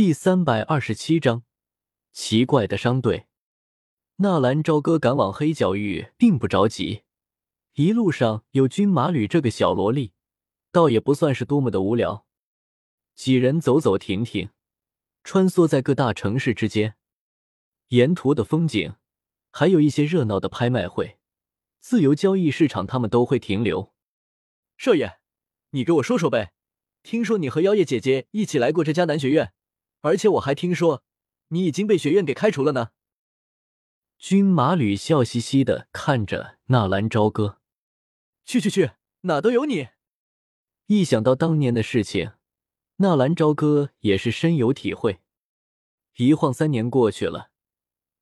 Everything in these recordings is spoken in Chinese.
第三百二十七章奇怪的商队。纳兰朝歌赶往黑角域并不着急，一路上有军马吕这个小萝莉，倒也不算是多么的无聊。几人走走停停，穿梭在各大城市之间，沿途的风景，还有一些热闹的拍卖会、自由交易市场，他们都会停留。少爷，你给我说说呗，听说你和妖夜姐姐一起来过这家南学院。而且我还听说，你已经被学院给开除了呢。军马吕笑嘻嘻的看着纳兰朝歌，去去去，哪都有你！一想到当年的事情，纳兰朝歌也是深有体会。一晃三年过去了，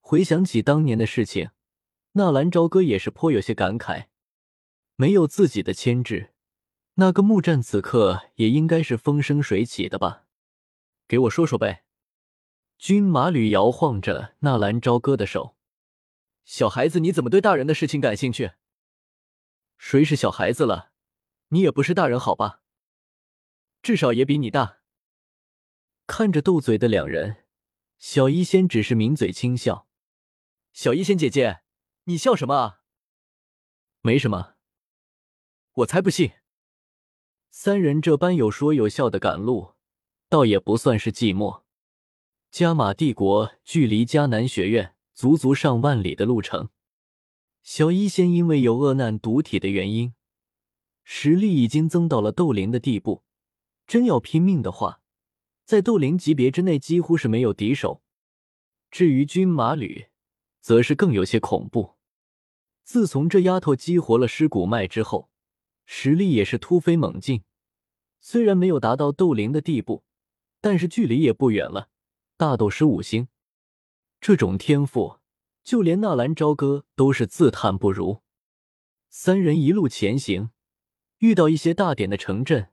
回想起当年的事情，纳兰朝歌也是颇有些感慨。没有自己的牵制，那个木栈此刻也应该是风生水起的吧。给我说说呗。军马吕摇晃着纳兰朝歌的手。小孩子，你怎么对大人的事情感兴趣？谁是小孩子了？你也不是大人，好吧？至少也比你大。看着斗嘴的两人，小医仙只是抿嘴轻笑。小医仙姐姐，你笑什么啊？没什么。我才不信。三人这般有说有笑的赶路。倒也不算是寂寞。加玛帝国距离迦南学院足足上万里的路程，小医仙因为有恶难毒体的原因，实力已经增到了斗灵的地步。真要拼命的话，在斗灵级别之内几乎是没有敌手。至于军马吕，则是更有些恐怖。自从这丫头激活了尸骨脉之后，实力也是突飞猛进。虽然没有达到斗灵的地步。但是距离也不远了，大斗师五星，这种天赋，就连纳兰朝歌都是自叹不如。三人一路前行，遇到一些大点的城镇，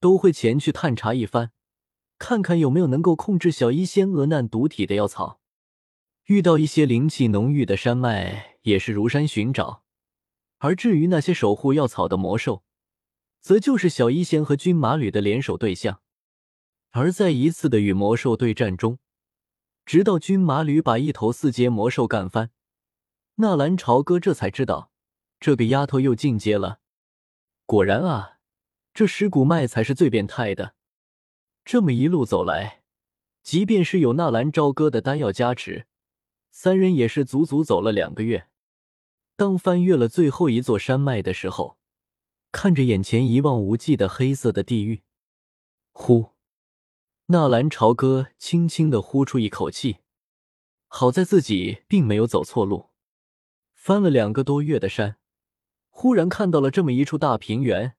都会前去探查一番，看看有没有能够控制小医仙鹅难毒体的药草。遇到一些灵气浓郁的山脉，也是如山寻找。而至于那些守护药草的魔兽，则就是小医仙和军马吕的联手对象。而在一次的与魔兽对战中，直到军马吕把一头四阶魔兽干翻，纳兰朝歌这才知道这个丫头又进阶了。果然啊，这尸骨脉才是最变态的。这么一路走来，即便是有纳兰朝歌的丹药加持，三人也是足足走了两个月。当翻越了最后一座山脉的时候，看着眼前一望无际的黑色的地狱，呼。纳兰朝歌轻轻的呼出一口气，好在自己并没有走错路。翻了两个多月的山，忽然看到了这么一处大平原，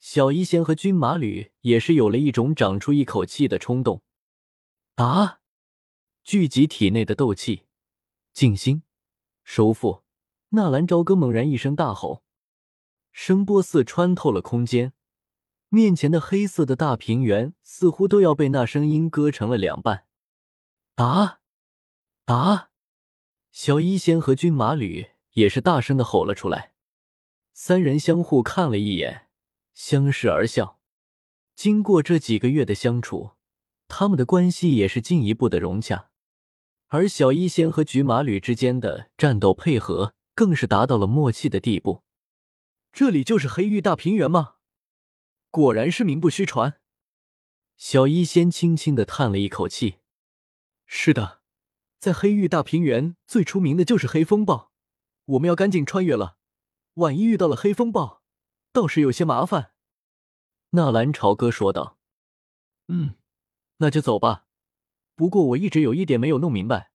小医仙和军马吕也是有了一种长出一口气的冲动。啊！聚集体内的斗气，静心，收腹。纳兰朝歌猛然一声大吼，声波似穿透了空间。面前的黑色的大平原似乎都要被那声音割成了两半。啊啊！小医仙和军马吕也是大声的吼了出来。三人相互看了一眼，相视而笑。经过这几个月的相处，他们的关系也是进一步的融洽。而小医仙和菊马吕之间的战斗配合更是达到了默契的地步。这里就是黑域大平原吗？果然是名不虚传。小医仙轻轻的叹了一口气：“是的，在黑域大平原最出名的就是黑风暴，我们要赶紧穿越了。万一遇到了黑风暴，倒是有些麻烦。”纳兰朝歌说道：“嗯，那就走吧。不过我一直有一点没有弄明白，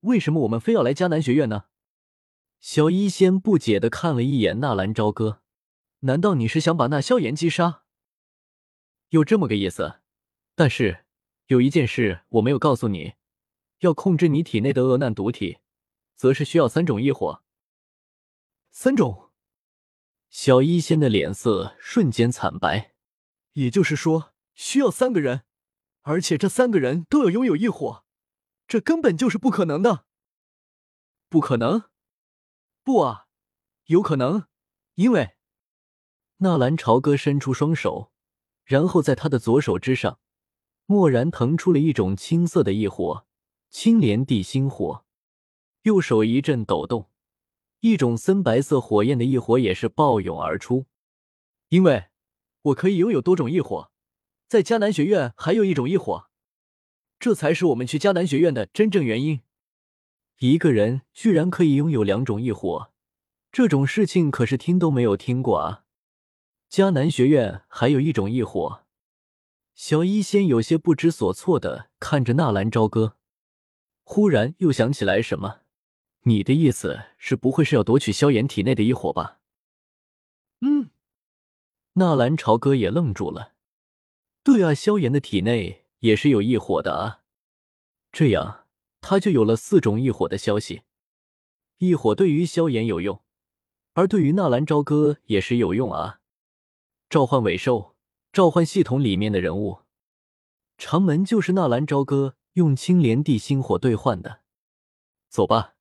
为什么我们非要来迦南学院呢？”小医仙不解的看了一眼纳兰朝歌：“难道你是想把那萧炎击杀？”有这么个意思，但是有一件事我没有告诉你，要控制你体内的恶难毒体，则是需要三种异火。三种？小医仙的脸色瞬间惨白。也就是说，需要三个人，而且这三个人都要拥有异火，这根本就是不可能的。不可能？不啊，有可能，因为纳兰朝歌伸出双手。然后在他的左手之上，蓦然腾出了一种青色的异火，青莲地心火。右手一阵抖动，一种森白色火焰的异火也是暴涌而出。因为我可以拥有多种异火，在迦南学院还有一种异火，这才是我们去迦南学院的真正原因。一个人居然可以拥有两种异火，这种事情可是听都没有听过啊！迦南学院还有一种异火，小医仙有些不知所措的看着纳兰朝歌，忽然又想起来什么。你的意思是不会是要夺取萧炎体内的异火吧？嗯，纳兰朝歌也愣住了。对啊，萧炎的体内也是有异火的啊。这样他就有了四种异火的消息。异火对于萧炎有用，而对于纳兰朝歌也是有用啊。召唤尾兽，召唤系统里面的人物，长门就是纳兰朝歌用青莲地心火兑换的。走吧。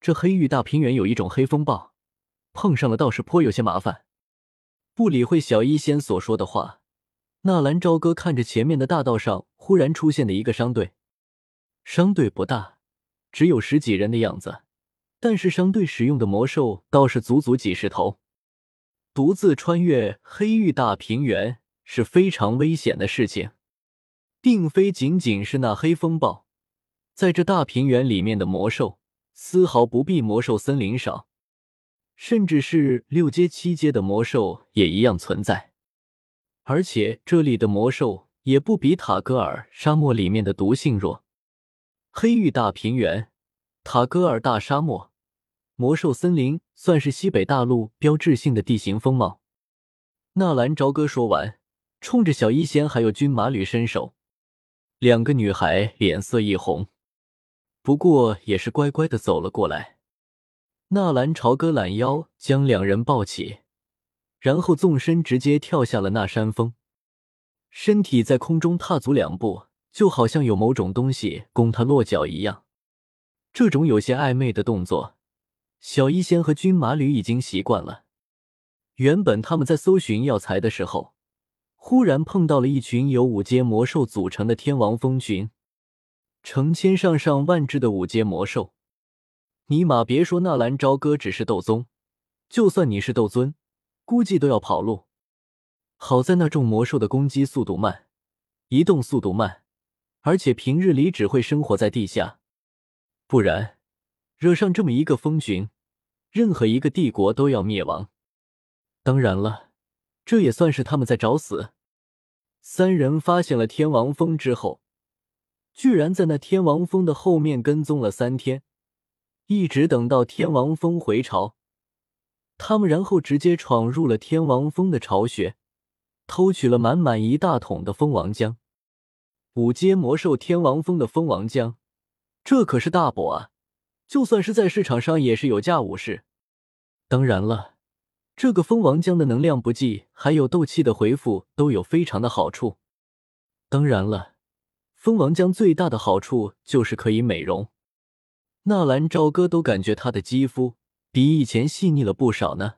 这黑域大平原有一种黑风暴，碰上了倒是颇有些麻烦。不理会小医仙所说的话，纳兰朝歌看着前面的大道上忽然出现的一个商队。商队不大，只有十几人的样子，但是商队使用的魔兽倒是足足几十头。独自穿越黑域大平原是非常危险的事情，并非仅仅是那黑风暴，在这大平原里面的魔兽。丝毫不比魔兽森林少，甚至是六阶、七阶的魔兽也一样存在。而且这里的魔兽也不比塔戈尔沙漠里面的毒性弱。黑域大平原、塔戈尔大沙漠、魔兽森林，算是西北大陆标志性的地形风貌。纳兰朝歌说完，冲着小医仙还有军马吕伸手，两个女孩脸色一红。不过也是乖乖的走了过来。纳兰朝歌懒腰将两人抱起，然后纵身直接跳下了那山峰，身体在空中踏足两步，就好像有某种东西供他落脚一样。这种有些暧昧的动作，小医仙和军马吕已经习惯了。原本他们在搜寻药材的时候，忽然碰到了一群由五阶魔兽组成的天王蜂群。成千上上万只的五阶魔兽，尼玛别说纳兰朝歌只是斗宗，就算你是斗尊，估计都要跑路。好在那众魔兽的攻击速度慢，移动速度慢，而且平日里只会生活在地下，不然惹上这么一个蜂群，任何一个帝国都要灭亡。当然了，这也算是他们在找死。三人发现了天王峰之后。居然在那天王峰的后面跟踪了三天，一直等到天王峰回巢，他们然后直接闯入了天王峰的巢穴，偷取了满满一大桶的蜂王浆。五阶魔兽天王峰的蜂王浆，这可是大补啊！就算是在市场上也是有价无市。当然了，这个蜂王浆的能量不济，还有斗气的回复都有非常的好处。当然了。蜂王浆最大的好处就是可以美容，纳兰朝歌都感觉他的肌肤比以前细腻了不少呢。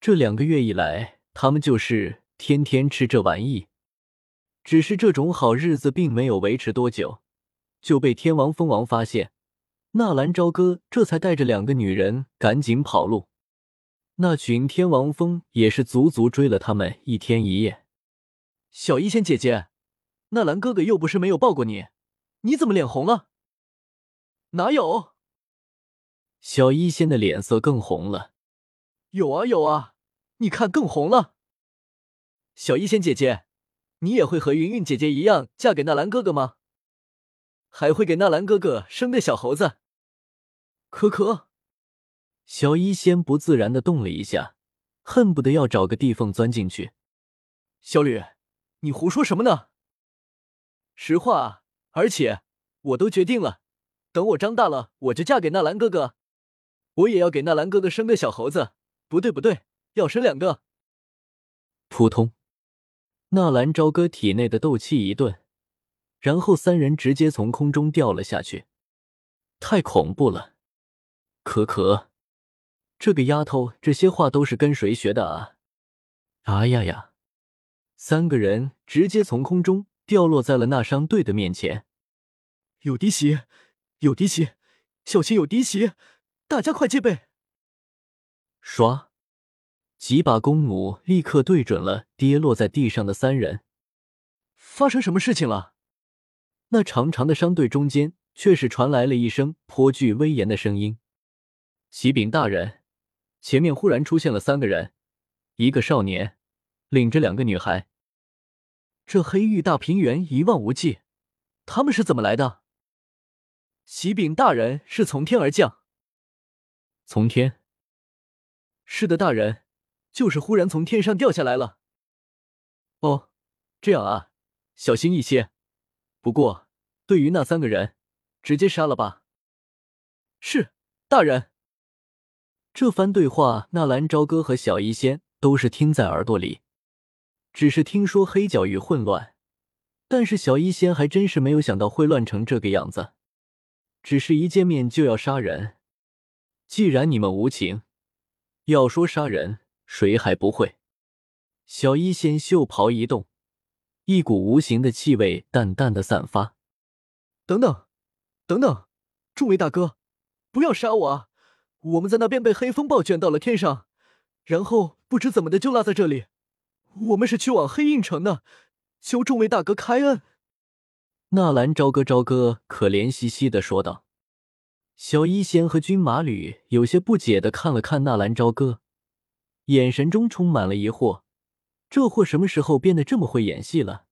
这两个月以来，他们就是天天吃这玩意。只是这种好日子并没有维持多久，就被天王蜂王发现。纳兰朝歌这才带着两个女人赶紧跑路。那群天王蜂也是足足追了他们一天一夜。小医仙姐姐。纳兰哥哥又不是没有抱过你，你怎么脸红了？哪有？小医仙的脸色更红了。有啊有啊，你看更红了。小医仙姐姐，你也会和云云姐姐一样嫁给纳兰哥哥吗？还会给纳兰哥哥生个小猴子？可可，小医仙不自然的动了一下，恨不得要找个地缝钻进去。小吕，你胡说什么呢？实话，而且我都决定了，等我长大了，我就嫁给纳兰哥哥，我也要给纳兰哥哥生个小猴子。不对不对，要生两个。扑通，纳兰朝歌体内的斗气一顿，然后三人直接从空中掉了下去，太恐怖了！可可，这个丫头，这些话都是跟谁学的啊？啊呀呀！三个人直接从空中。掉落在了那商队的面前。有敌袭，有敌袭，小心有敌袭！大家快戒备！唰，几把弓弩立刻对准了跌落在地上的三人。发生什么事情了？那长长的商队中间，却是传来了一声颇具威严的声音：“启禀大人，前面忽然出现了三个人，一个少年，领着两个女孩。这黑域大平原一望无际，他们是怎么来的？”启禀大人，是从天而降。从天？是的，大人，就是忽然从天上掉下来了。哦，这样啊，小心一些。不过，对于那三个人，直接杀了吧。是，大人。这番对话，纳兰朝歌和小医仙都是听在耳朵里，只是听说黑角域混乱，但是小医仙还真是没有想到会乱成这个样子。只是一见面就要杀人，既然你们无情，要说杀人，谁还不会？小医仙袖袍一动，一股无形的气味淡淡的散发。等等，等等，众位大哥，不要杀我啊！我们在那边被黑风暴卷到了天上，然后不知怎么的就落在这里。我们是去往黑印城的，求众位大哥开恩。纳兰朝歌，朝歌可怜兮兮的说道。小一仙和军马吕有些不解的看了看纳兰朝歌，眼神中充满了疑惑。这货什么时候变得这么会演戏了？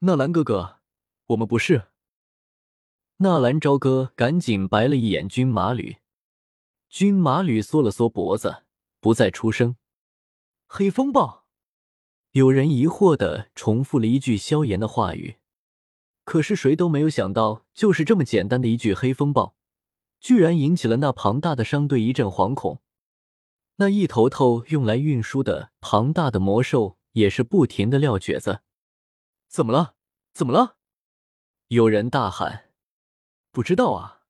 纳兰哥哥，我们不是。纳兰朝歌赶紧白了一眼军马吕，军马吕缩了缩脖子，不再出声。黑风暴，有人疑惑的重复了一句萧炎的话语。可是谁都没有想到，就是这么简单的一句“黑风暴”，居然引起了那庞大的商队一阵惶恐。那一头头用来运输的庞大的魔兽也是不停的撂蹶子。怎么了？怎么了？有人大喊：“不知道啊！”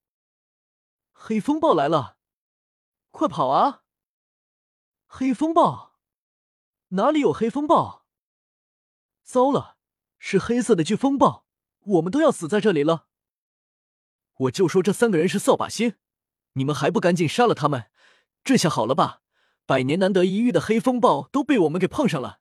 黑风暴来了，快跑啊！黑风暴？哪里有黑风暴？糟了，是黑色的飓风暴！我们都要死在这里了！我就说这三个人是扫把星，你们还不赶紧杀了他们？这下好了吧？百年难得一遇的黑风暴都被我们给碰上了。